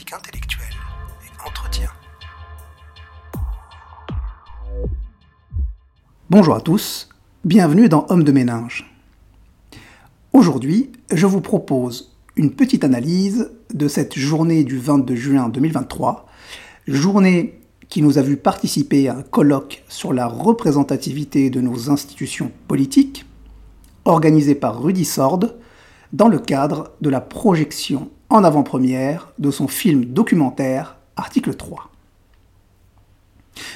intellectuelle et entretien. Bonjour à tous, bienvenue dans Homme de ménage. Aujourd'hui, je vous propose une petite analyse de cette journée du 22 juin 2023, journée qui nous a vu participer à un colloque sur la représentativité de nos institutions politiques, organisé par Rudy Sord, dans le cadre de la projection en avant-première de son film documentaire Article 3.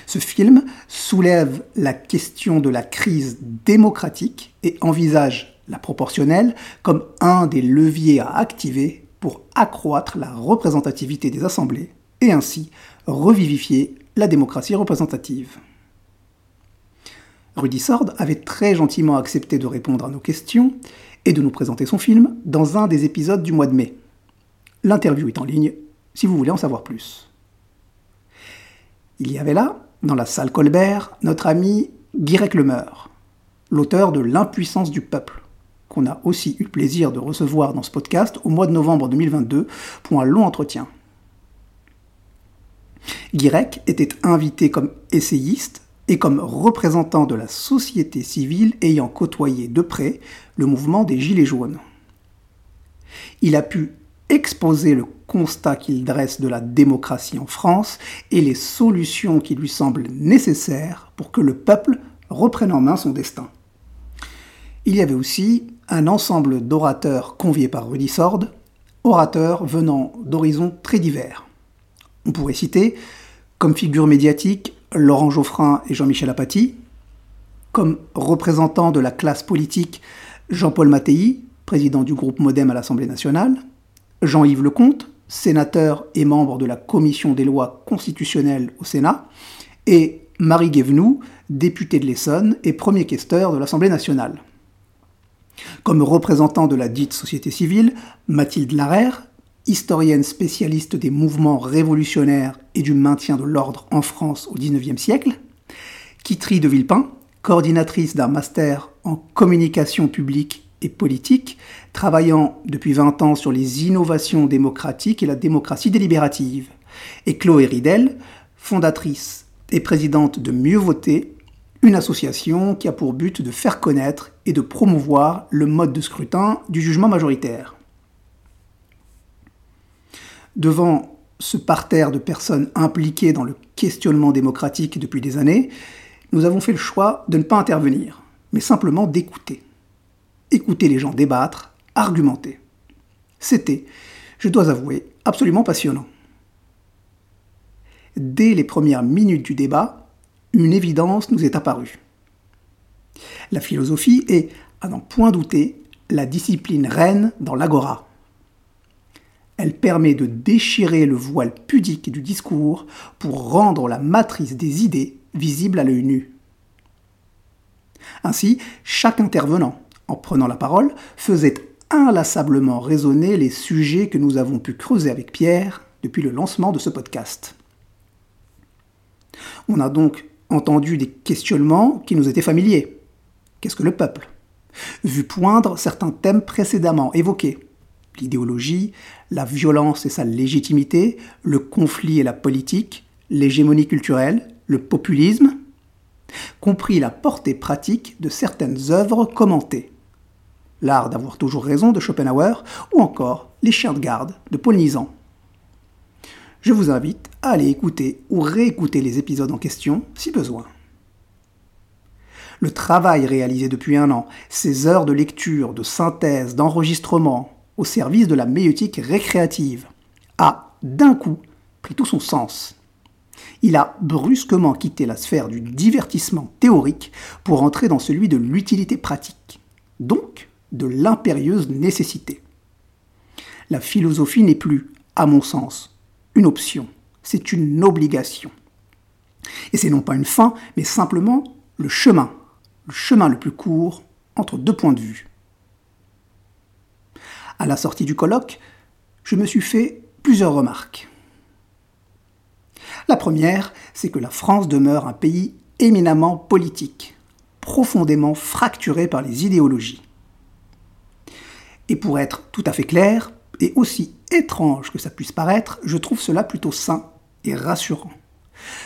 Ce film soulève la question de la crise démocratique et envisage la proportionnelle comme un des leviers à activer pour accroître la représentativité des assemblées et ainsi revivifier la démocratie représentative. Rudy Sord avait très gentiment accepté de répondre à nos questions et de nous présenter son film dans un des épisodes du mois de mai. L'interview est en ligne si vous voulez en savoir plus. Il y avait là, dans la salle Colbert, notre ami Guirec Lemeur, l'auteur de L'impuissance du peuple, qu'on a aussi eu plaisir de recevoir dans ce podcast au mois de novembre 2022 pour un long entretien. Guirec était invité comme essayiste et comme représentant de la société civile ayant côtoyé de près le mouvement des Gilets jaunes. Il a pu exposer le constat qu'il dresse de la démocratie en France et les solutions qui lui semblent nécessaires pour que le peuple reprenne en main son destin. Il y avait aussi un ensemble d'orateurs conviés par Rudy Sord, orateurs venant d'horizons très divers. On pourrait citer comme figure médiatique Laurent Geoffrin et Jean-Michel Apathy, comme représentants de la classe politique Jean-Paul Mattei, président du groupe Modem à l'Assemblée nationale, Jean-Yves Lecomte, sénateur et membre de la commission des lois constitutionnelles au Sénat, et Marie Guévenoux, députée de l'Essonne et premier questeur de l'Assemblée nationale. Comme représentant de la dite société civile, Mathilde Larère, historienne spécialiste des mouvements révolutionnaires et du maintien de l'ordre en France au XIXe siècle, Kitry de Villepin, coordinatrice d'un master en communication publique et politique, travaillant depuis 20 ans sur les innovations démocratiques et la démocratie délibérative, et Chloé Ridel, fondatrice et présidente de Mieux Voter, une association qui a pour but de faire connaître et de promouvoir le mode de scrutin du jugement majoritaire. Devant ce parterre de personnes impliquées dans le questionnement démocratique depuis des années, nous avons fait le choix de ne pas intervenir, mais simplement d'écouter. Écouter les gens débattre, argumenter. C'était, je dois avouer, absolument passionnant. Dès les premières minutes du débat, une évidence nous est apparue. La philosophie est, à n'en point douter, la discipline reine dans l'agora. Elle permet de déchirer le voile pudique du discours pour rendre la matrice des idées visible à l'œil nu. Ainsi, chaque intervenant, en prenant la parole, faisait inlassablement résonner les sujets que nous avons pu creuser avec Pierre depuis le lancement de ce podcast. On a donc entendu des questionnements qui nous étaient familiers. Qu'est-ce que le peuple? Vu poindre certains thèmes précédemment évoqués, l'idéologie, la violence et sa légitimité, le conflit et la politique, l'hégémonie culturelle, le populisme, compris la portée pratique de certaines œuvres commentées. L'art d'avoir toujours raison de Schopenhauer ou encore Les chiens de garde de Paul Nizan. Je vous invite à aller écouter ou réécouter les épisodes en question si besoin. Le travail réalisé depuis un an, ces heures de lecture, de synthèse, d'enregistrement, au service de la méotique récréative, a, d'un coup, pris tout son sens. Il a brusquement quitté la sphère du divertissement théorique pour entrer dans celui de l'utilité pratique, donc de l'impérieuse nécessité. La philosophie n'est plus, à mon sens, une option, c'est une obligation. Et c'est non pas une fin, mais simplement le chemin, le chemin le plus court entre deux points de vue. À la sortie du colloque, je me suis fait plusieurs remarques. La première, c'est que la France demeure un pays éminemment politique, profondément fracturé par les idéologies. Et pour être tout à fait clair, Et aussi étrange que ça puisse paraître, je trouve cela plutôt sain et rassurant.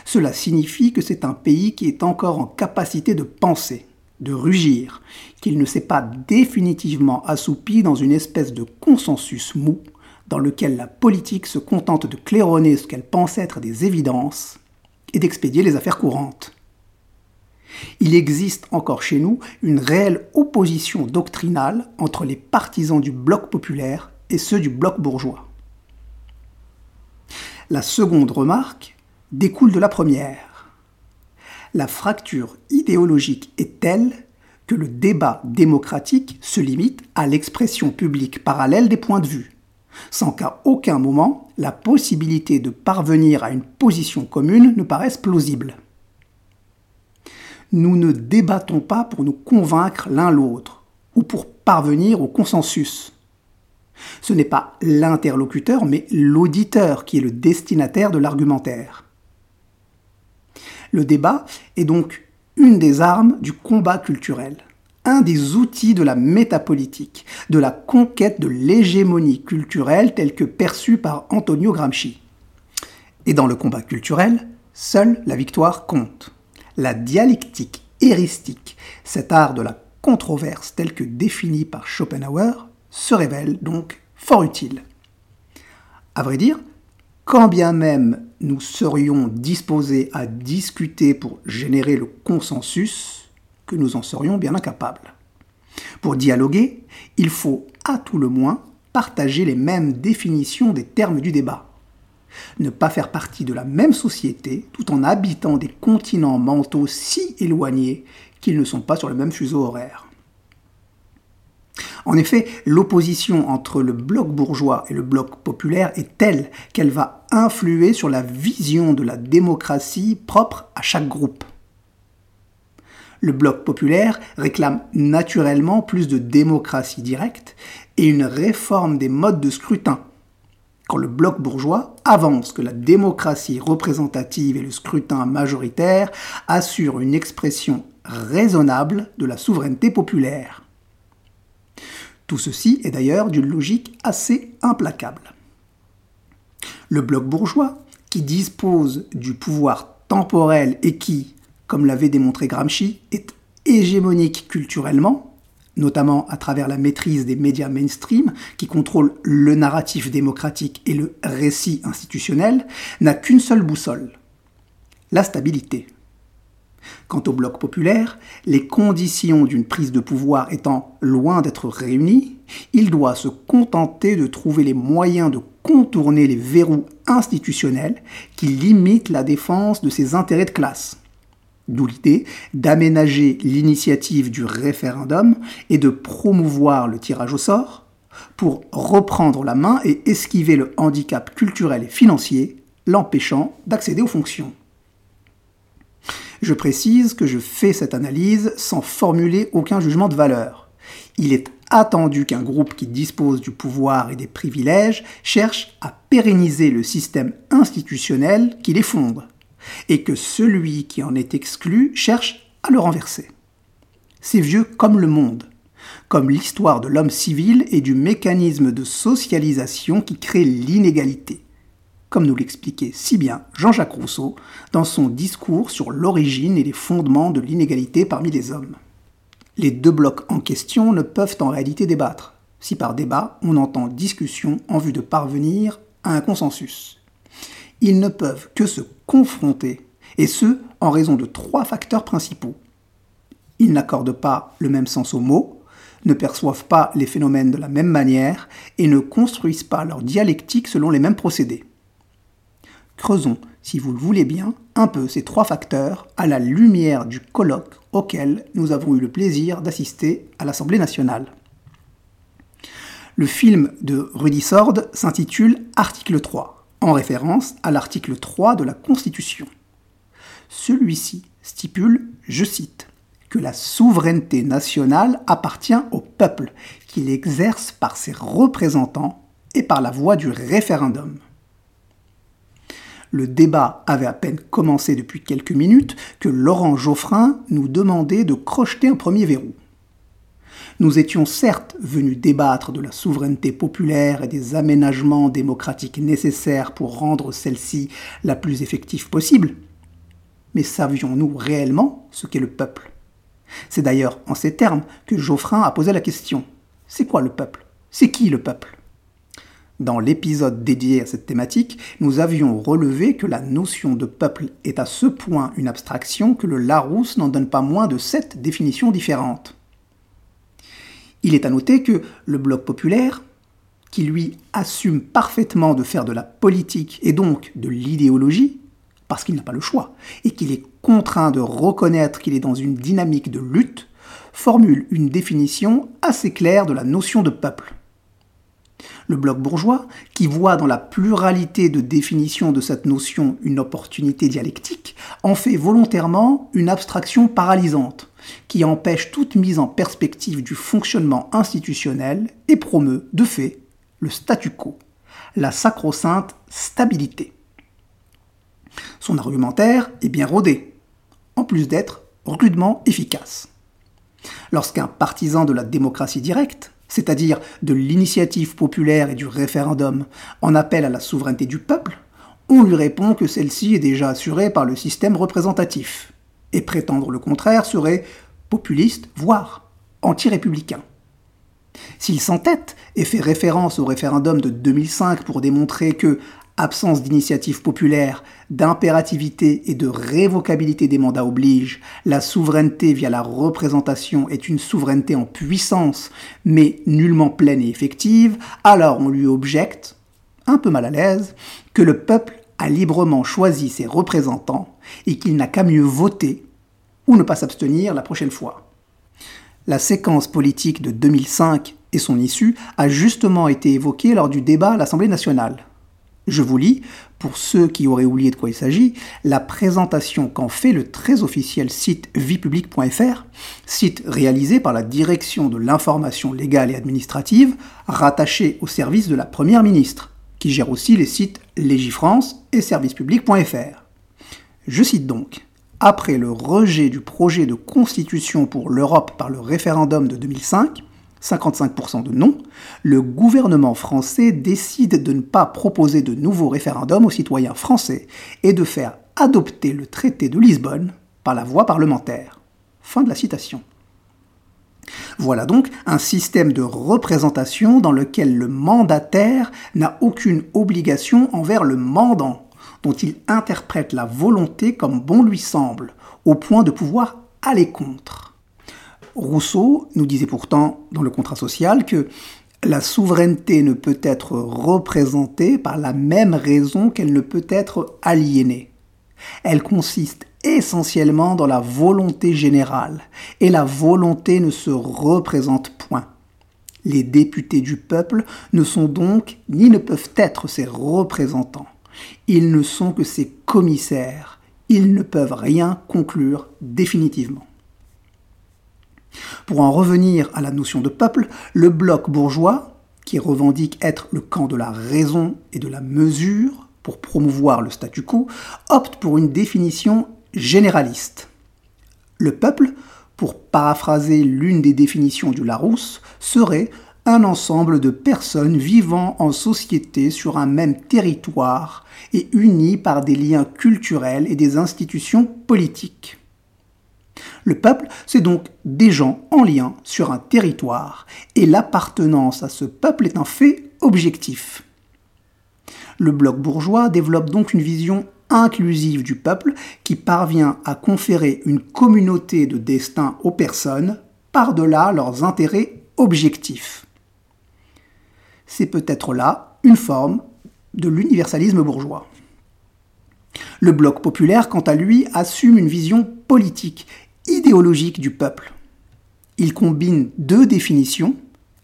Cela signifie que c'est un pays qui est encore en capacité de penser, de rugir, qu'il ne s'est pas définitivement assoupi dans une espèce de consensus mou dans lequel la politique se contente de claironner ce qu'elle pense être des évidences et d'expédier les affaires courantes. Il existe encore chez nous une réelle opposition doctrinale entre les partisans du bloc populaire et ceux du bloc bourgeois. La seconde remarque découle de la première. La fracture idéologique est telle que le débat démocratique se limite à l'expression publique parallèle des points de vue, sans qu'à aucun moment la possibilité de parvenir à une position commune ne paraisse plausible. Nous ne débattons pas pour nous convaincre l'un l'autre, ou pour parvenir au consensus. Ce n'est pas l'interlocuteur, mais l'auditeur qui est le destinataire de l'argumentaire. Le débat est donc une des armes du combat culturel, un des outils de la métapolitique, de la conquête de l'hégémonie culturelle telle que perçue par Antonio Gramsci. Et dans le combat culturel, seule la victoire compte. La dialectique héristique, cet art de la controverse tel que défini par Schopenhauer, se révèle donc fort utile. À vrai dire, quand bien même nous serions disposés à discuter pour générer le consensus, que nous en serions bien incapables. Pour dialoguer, il faut à tout le moins partager les mêmes définitions des termes du débat. Ne pas faire partie de la même société tout en habitant des continents mentaux si éloignés qu'ils ne sont pas sur le même fuseau horaire. En effet, l'opposition entre le bloc bourgeois et le bloc populaire est telle qu'elle va influer sur la vision de la démocratie propre à chaque groupe. Le bloc populaire réclame naturellement plus de démocratie directe et une réforme des modes de scrutin, quand le bloc bourgeois avance que la démocratie représentative et le scrutin majoritaire assurent une expression raisonnable de la souveraineté populaire. Tout ceci est d'ailleurs d'une logique assez implacable. Le bloc bourgeois, qui dispose du pouvoir temporel et qui, comme l'avait démontré Gramsci, est hégémonique culturellement, notamment à travers la maîtrise des médias mainstream qui contrôlent le narratif démocratique et le récit institutionnel, n'a qu'une seule boussole, la stabilité. Quant au bloc populaire, les conditions d'une prise de pouvoir étant loin d'être réunies, il doit se contenter de trouver les moyens de contourner les verrous institutionnels qui limitent la défense de ses intérêts de classe. D'où l'idée d'aménager l'initiative du référendum et de promouvoir le tirage au sort pour reprendre la main et esquiver le handicap culturel et financier l'empêchant d'accéder aux fonctions. Je précise que je fais cette analyse sans formuler aucun jugement de valeur. Il est attendu qu'un groupe qui dispose du pouvoir et des privilèges cherche à pérenniser le système institutionnel qui les fonde, et que celui qui en est exclu cherche à le renverser. C'est vieux comme le monde, comme l'histoire de l'homme civil et du mécanisme de socialisation qui crée l'inégalité comme nous l'expliquait si bien Jean-Jacques Rousseau dans son discours sur l'origine et les fondements de l'inégalité parmi les hommes. Les deux blocs en question ne peuvent en réalité débattre, si par débat on entend discussion en vue de parvenir à un consensus. Ils ne peuvent que se confronter, et ce, en raison de trois facteurs principaux. Ils n'accordent pas le même sens aux mots, ne perçoivent pas les phénomènes de la même manière et ne construisent pas leur dialectique selon les mêmes procédés. Creusons, si vous le voulez bien, un peu ces trois facteurs à la lumière du colloque auquel nous avons eu le plaisir d'assister à l'Assemblée nationale. Le film de Rudy Sord s'intitule Article 3, en référence à l'article 3 de la Constitution. Celui-ci stipule, je cite, que la souveraineté nationale appartient au peuple, qu'il exerce par ses représentants et par la voie du référendum. Le débat avait à peine commencé depuis quelques minutes que Laurent Geoffrin nous demandait de crocheter un premier verrou. nous étions certes venus débattre de la souveraineté populaire et des aménagements démocratiques nécessaires pour rendre celle-ci la plus effective possible, mais savions-nous réellement ce qu'est le peuple? C'est d'ailleurs en ces termes que Geoffrin a posé la question. C'est quoi le peuple? C'est qui le peuple? Dans l'épisode dédié à cette thématique, nous avions relevé que la notion de peuple est à ce point une abstraction que le Larousse n'en donne pas moins de sept définitions différentes. Il est à noter que le bloc populaire, qui lui assume parfaitement de faire de la politique et donc de l'idéologie, parce qu'il n'a pas le choix, et qu'il est contraint de reconnaître qu'il est dans une dynamique de lutte, formule une définition assez claire de la notion de peuple. Le bloc bourgeois, qui voit dans la pluralité de définitions de cette notion une opportunité dialectique, en fait volontairement une abstraction paralysante, qui empêche toute mise en perspective du fonctionnement institutionnel et promeut, de fait, le statu quo, la sacro-sainte stabilité. Son argumentaire est bien rodé, en plus d'être rudement efficace. Lorsqu'un partisan de la démocratie directe, c'est-à-dire de l'initiative populaire et du référendum, en appelle à la souveraineté du peuple, on lui répond que celle-ci est déjà assurée par le système représentatif, et prétendre le contraire serait populiste, voire anti-républicain. S'il s'entête et fait référence au référendum de 2005 pour démontrer que, absence d'initiative populaire, d'impérativité et de révocabilité des mandats oblige, la souveraineté via la représentation est une souveraineté en puissance, mais nullement pleine et effective, alors on lui objecte, un peu mal à l'aise, que le peuple a librement choisi ses représentants et qu'il n'a qu'à mieux voter ou ne pas s'abstenir la prochaine fois. La séquence politique de 2005 et son issue a justement été évoquée lors du débat à l'Assemblée nationale. Je vous lis, pour ceux qui auraient oublié de quoi il s'agit, la présentation qu'en fait le très officiel site viepublique.fr, site réalisé par la Direction de l'information légale et administrative, rattaché au service de la Première ministre, qui gère aussi les sites Légifrance et servicepublic.fr. Je cite donc après le rejet du projet de constitution pour l'Europe par le référendum de 2005, 55% de non, le gouvernement français décide de ne pas proposer de nouveau référendum aux citoyens français et de faire adopter le traité de Lisbonne par la voie parlementaire. Fin de la citation. Voilà donc un système de représentation dans lequel le mandataire n'a aucune obligation envers le mandant, dont il interprète la volonté comme bon lui semble, au point de pouvoir aller contre. Rousseau nous disait pourtant dans le contrat social que la souveraineté ne peut être représentée par la même raison qu'elle ne peut être aliénée. Elle consiste essentiellement dans la volonté générale, et la volonté ne se représente point. Les députés du peuple ne sont donc ni ne peuvent être ses représentants. Ils ne sont que ses commissaires. Ils ne peuvent rien conclure définitivement. Pour en revenir à la notion de peuple, le bloc bourgeois, qui revendique être le camp de la raison et de la mesure pour promouvoir le statu quo, opte pour une définition généraliste. Le peuple, pour paraphraser l'une des définitions du Larousse, serait un ensemble de personnes vivant en société sur un même territoire et unies par des liens culturels et des institutions politiques. Le peuple, c'est donc des gens en lien sur un territoire, et l'appartenance à ce peuple est un fait objectif. Le bloc bourgeois développe donc une vision inclusive du peuple qui parvient à conférer une communauté de destin aux personnes par-delà leurs intérêts objectifs. C'est peut-être là une forme de l'universalisme bourgeois. Le bloc populaire, quant à lui, assume une vision politique idéologique du peuple. Il combine deux définitions,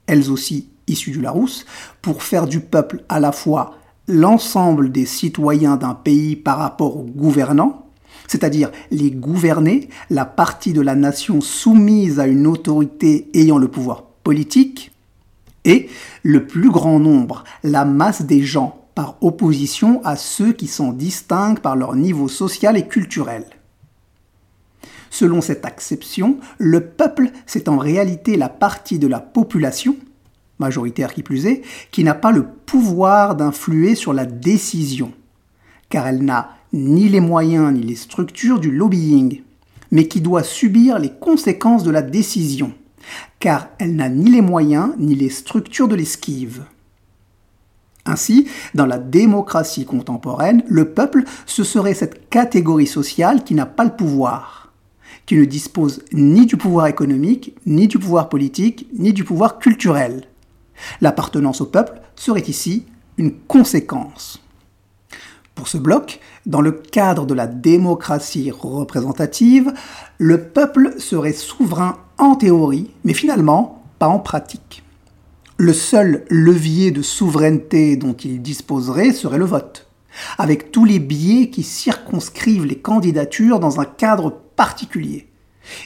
elles aussi issues du Larousse, pour faire du peuple à la fois l'ensemble des citoyens d'un pays par rapport aux gouvernants, c'est-à-dire les gouvernés, la partie de la nation soumise à une autorité ayant le pouvoir politique, et le plus grand nombre, la masse des gens, par opposition à ceux qui s'en distinguent par leur niveau social et culturel. Selon cette acception, le peuple, c'est en réalité la partie de la population, majoritaire qui plus est, qui n'a pas le pouvoir d'influer sur la décision, car elle n'a ni les moyens ni les structures du lobbying, mais qui doit subir les conséquences de la décision, car elle n'a ni les moyens ni les structures de l'esquive. Ainsi, dans la démocratie contemporaine, le peuple, ce serait cette catégorie sociale qui n'a pas le pouvoir, qui ne dispose ni du pouvoir économique, ni du pouvoir politique, ni du pouvoir culturel. L'appartenance au peuple serait ici une conséquence. Pour ce bloc, dans le cadre de la démocratie représentative, le peuple serait souverain en théorie, mais finalement pas en pratique. Le seul levier de souveraineté dont il disposerait serait le vote, avec tous les biais qui circonscrivent les candidatures dans un cadre particulier.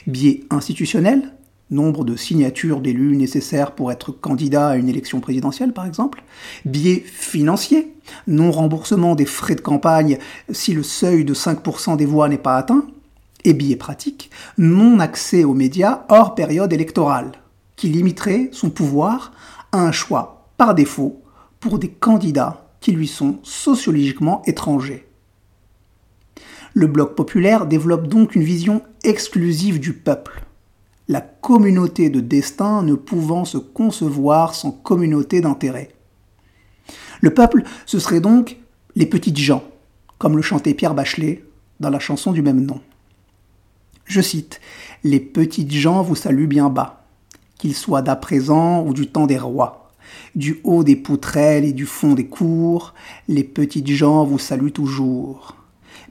Biais institutionnels, nombre de signatures d'élus nécessaires pour être candidat à une élection présidentielle par exemple, biais financiers, non-remboursement des frais de campagne si le seuil de 5% des voix n'est pas atteint, et biais pratique, non-accès aux médias hors période électorale, qui limiterait son pouvoir un choix par défaut pour des candidats qui lui sont sociologiquement étrangers. Le bloc populaire développe donc une vision exclusive du peuple, la communauté de destin ne pouvant se concevoir sans communauté d'intérêt. Le peuple, ce serait donc les petites gens, comme le chantait Pierre Bachelet dans la chanson du même nom. Je cite Les petites gens vous saluent bien bas qu'il soit d'à présent ou du temps des rois. Du haut des poutrelles et du fond des cours, les petites gens vous saluent toujours.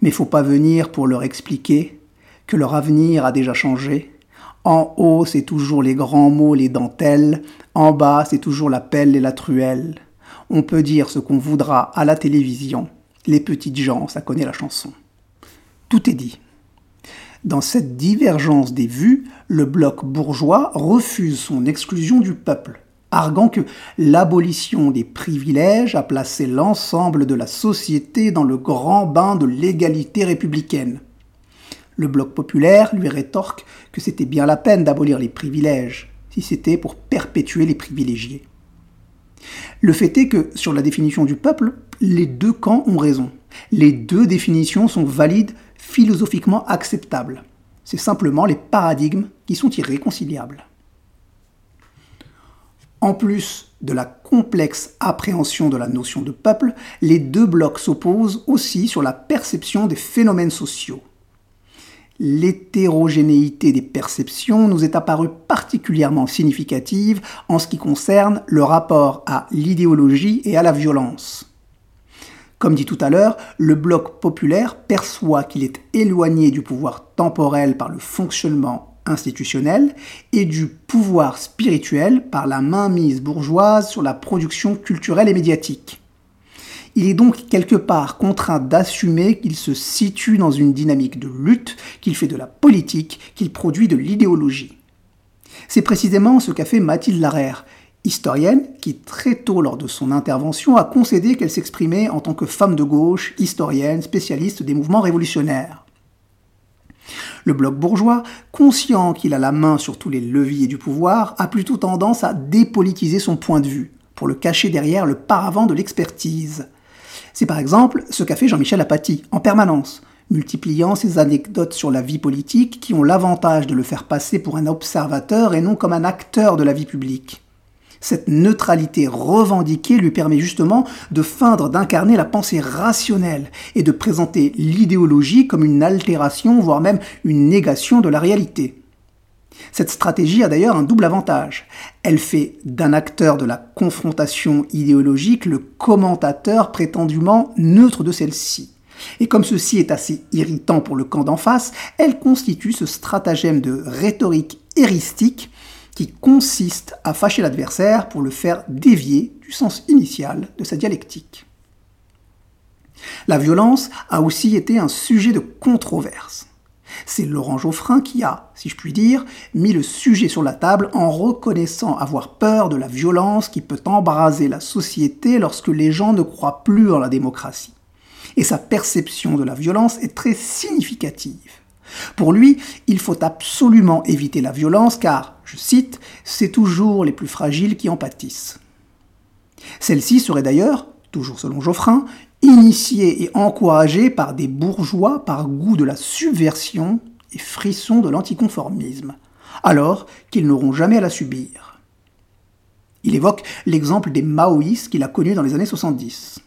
Mais faut pas venir pour leur expliquer que leur avenir a déjà changé. En haut, c'est toujours les grands mots, les dentelles. En bas, c'est toujours la pelle et la truelle. On peut dire ce qu'on voudra à la télévision. Les petites gens, ça connaît la chanson. Tout est dit. Dans cette divergence des vues, le bloc bourgeois refuse son exclusion du peuple, arguant que l'abolition des privilèges a placé l'ensemble de la société dans le grand bain de l'égalité républicaine. Le bloc populaire lui rétorque que c'était bien la peine d'abolir les privilèges, si c'était pour perpétuer les privilégiés. Le fait est que, sur la définition du peuple, les deux camps ont raison. Les deux définitions sont valides philosophiquement acceptables. C'est simplement les paradigmes qui sont irréconciliables. En plus de la complexe appréhension de la notion de peuple, les deux blocs s'opposent aussi sur la perception des phénomènes sociaux. L'hétérogénéité des perceptions nous est apparue particulièrement significative en ce qui concerne le rapport à l'idéologie et à la violence. Comme dit tout à l'heure, le bloc populaire perçoit qu'il est éloigné du pouvoir temporel par le fonctionnement institutionnel et du pouvoir spirituel par la mainmise bourgeoise sur la production culturelle et médiatique. Il est donc quelque part contraint d'assumer qu'il se situe dans une dynamique de lutte, qu'il fait de la politique, qu'il produit de l'idéologie. C'est précisément ce qu'a fait Mathilde Larère, historienne qui très tôt lors de son intervention a concédé qu'elle s'exprimait en tant que femme de gauche, historienne, spécialiste des mouvements révolutionnaires. Le bloc bourgeois, conscient qu'il a la main sur tous les leviers du pouvoir, a plutôt tendance à dépolitiser son point de vue, pour le cacher derrière le paravent de l'expertise. C'est par exemple ce qu'a fait Jean-Michel Apathy, en permanence, multipliant ses anecdotes sur la vie politique qui ont l'avantage de le faire passer pour un observateur et non comme un acteur de la vie publique. Cette neutralité revendiquée lui permet justement de feindre d'incarner la pensée rationnelle et de présenter l'idéologie comme une altération, voire même une négation de la réalité. Cette stratégie a d'ailleurs un double avantage. Elle fait d'un acteur de la confrontation idéologique le commentateur prétendument neutre de celle-ci. Et comme ceci est assez irritant pour le camp d'en face, elle constitue ce stratagème de rhétorique héristique qui consiste à fâcher l'adversaire pour le faire dévier du sens initial de sa dialectique. La violence a aussi été un sujet de controverse. C'est Laurent Geoffrin qui a, si je puis dire, mis le sujet sur la table en reconnaissant avoir peur de la violence qui peut embraser la société lorsque les gens ne croient plus en la démocratie. Et sa perception de la violence est très significative. Pour lui, il faut absolument éviter la violence car, je cite, c'est toujours les plus fragiles qui en pâtissent. Celle-ci serait d'ailleurs, toujours selon Geoffrin, initiée et encouragée par des bourgeois par goût de la subversion et frisson de l'anticonformisme, alors qu'ils n'auront jamais à la subir. Il évoque l'exemple des maoïstes qu'il a connus dans les années 70.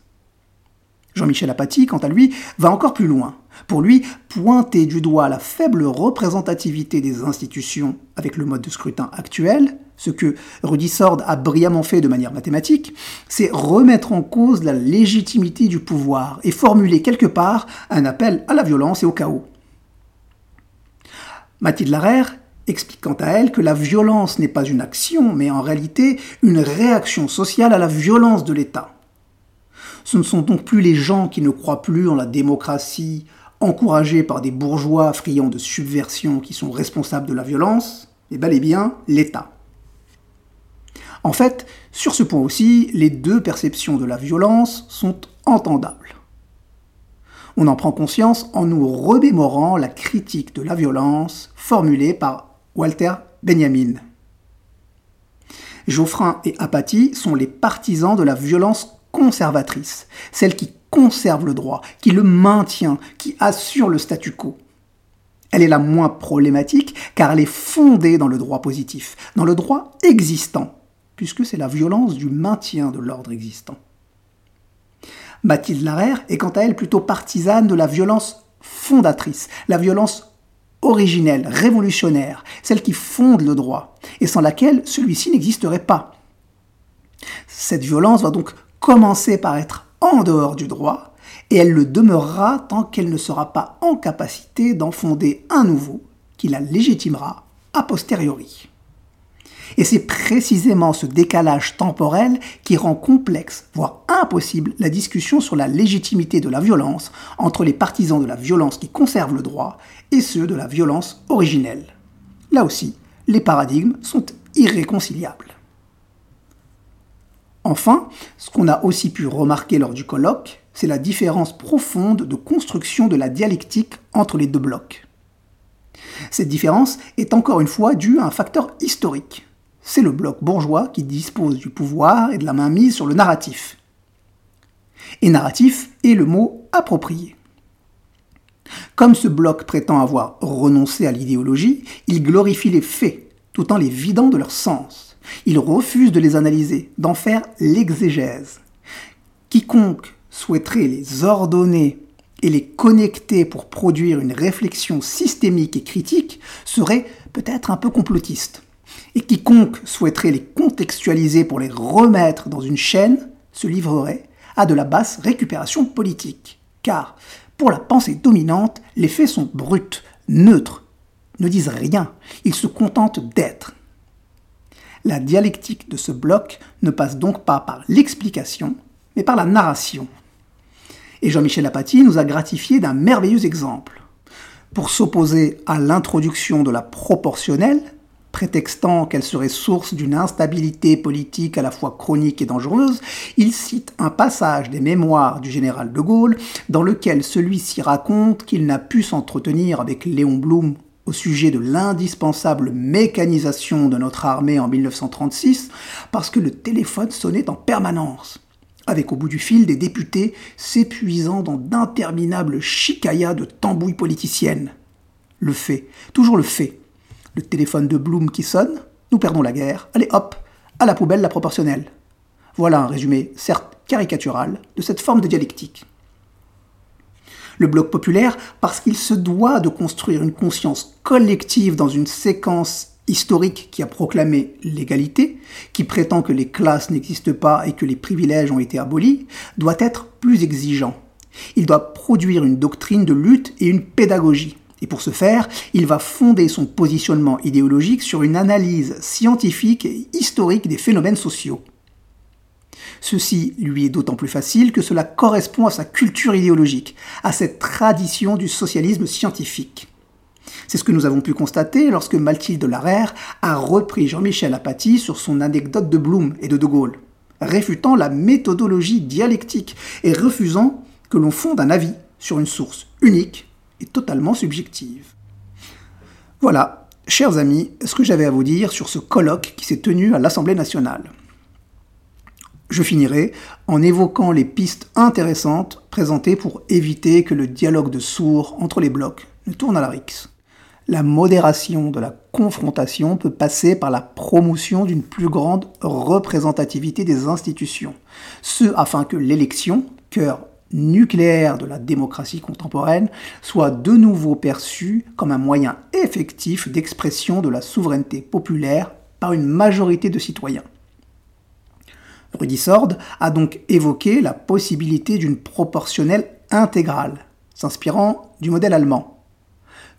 Jean-Michel Apathy, quant à lui, va encore plus loin. Pour lui, pointer du doigt la faible représentativité des institutions avec le mode de scrutin actuel, ce que Rudy Sord a brillamment fait de manière mathématique, c'est remettre en cause la légitimité du pouvoir et formuler quelque part un appel à la violence et au chaos. Mathilde Larère explique quant à elle que la violence n'est pas une action, mais en réalité une réaction sociale à la violence de l'État. Ce ne sont donc plus les gens qui ne croient plus en la démocratie, encouragés par des bourgeois friands de subversion qui sont responsables de la violence, mais bel et bien l'État. En fait, sur ce point aussi, les deux perceptions de la violence sont entendables. On en prend conscience en nous remémorant la critique de la violence formulée par Walter Benjamin. Geoffrin et Apathy sont les partisans de la violence conservatrice, celle qui conserve le droit, qui le maintient, qui assure le statu quo. Elle est la moins problématique car elle est fondée dans le droit positif, dans le droit existant, puisque c'est la violence du maintien de l'ordre existant. Mathilde Larère est quant à elle plutôt partisane de la violence fondatrice, la violence originelle, révolutionnaire, celle qui fonde le droit, et sans laquelle celui-ci n'existerait pas. Cette violence va donc commencer par être en dehors du droit, et elle le demeurera tant qu'elle ne sera pas en capacité d'en fonder un nouveau qui la légitimera a posteriori. Et c'est précisément ce décalage temporel qui rend complexe, voire impossible, la discussion sur la légitimité de la violence entre les partisans de la violence qui conserve le droit et ceux de la violence originelle. Là aussi, les paradigmes sont irréconciliables. Enfin, ce qu'on a aussi pu remarquer lors du colloque, c'est la différence profonde de construction de la dialectique entre les deux blocs. Cette différence est encore une fois due à un facteur historique. C'est le bloc bourgeois qui dispose du pouvoir et de la mainmise sur le narratif. Et narratif est le mot approprié. Comme ce bloc prétend avoir renoncé à l'idéologie, il glorifie les faits, tout en les vidant de leur sens. Il refuse de les analyser, d'en faire l'exégèse. Quiconque souhaiterait les ordonner et les connecter pour produire une réflexion systémique et critique serait peut-être un peu complotiste. Et quiconque souhaiterait les contextualiser pour les remettre dans une chaîne se livrerait à de la basse récupération politique. Car, pour la pensée dominante, les faits sont bruts, neutres, ne disent rien, ils se contentent d'être. La dialectique de ce bloc ne passe donc pas par l'explication, mais par la narration. Et Jean-Michel Apathy nous a gratifié d'un merveilleux exemple. Pour s'opposer à l'introduction de la proportionnelle, prétextant qu'elle serait source d'une instabilité politique à la fois chronique et dangereuse, il cite un passage des mémoires du général de Gaulle dans lequel celui-ci raconte qu'il n'a pu s'entretenir avec Léon Blum au sujet de l'indispensable mécanisation de notre armée en 1936 parce que le téléphone sonnait en permanence, avec au bout du fil des députés s'épuisant dans d'interminables chicayas de tambouilles politiciennes. Le fait, toujours le fait. Le téléphone de Bloom qui sonne, nous perdons la guerre, allez hop, à la poubelle la proportionnelle. Voilà un résumé, certes caricatural, de cette forme de dialectique le bloc populaire parce qu'il se doit de construire une conscience collective dans une séquence historique qui a proclamé l'égalité, qui prétend que les classes n'existent pas et que les privilèges ont été abolis, doit être plus exigeant. Il doit produire une doctrine de lutte et une pédagogie. Et pour ce faire, il va fonder son positionnement idéologique sur une analyse scientifique et historique des phénomènes sociaux. Ceci lui est d'autant plus facile que cela correspond à sa culture idéologique, à cette tradition du socialisme scientifique. C'est ce que nous avons pu constater lorsque Mathilde Larère a repris Jean-Michel Apathy sur son anecdote de Blum et de De Gaulle, réfutant la méthodologie dialectique et refusant que l'on fonde un avis sur une source unique et totalement subjective. Voilà, chers amis, ce que j'avais à vous dire sur ce colloque qui s'est tenu à l'Assemblée nationale. Je finirai en évoquant les pistes intéressantes présentées pour éviter que le dialogue de sourds entre les blocs ne tourne à la rixe. La modération de la confrontation peut passer par la promotion d'une plus grande représentativité des institutions, ce afin que l'élection, cœur nucléaire de la démocratie contemporaine soit de nouveau perçu comme un moyen effectif d'expression de la souveraineté populaire par une majorité de citoyens. Rudy Sord a donc évoqué la possibilité d'une proportionnelle intégrale, s'inspirant du modèle allemand.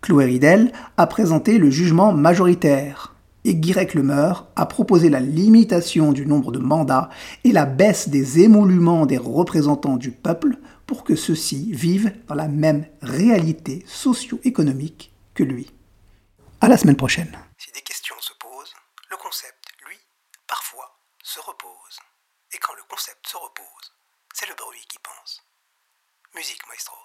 Chloé Ridel a présenté le jugement majoritaire, et Guirec Lemeur a proposé la limitation du nombre de mandats et la baisse des émoluments des représentants du peuple pour que ceux-ci vivent dans la même réalité socio-économique que lui. À la semaine prochaine. Si des questions se posent, le concept, lui, parfois, se repose. Et quand le concept se repose, c'est le bruit qui pense. Musique, maestro.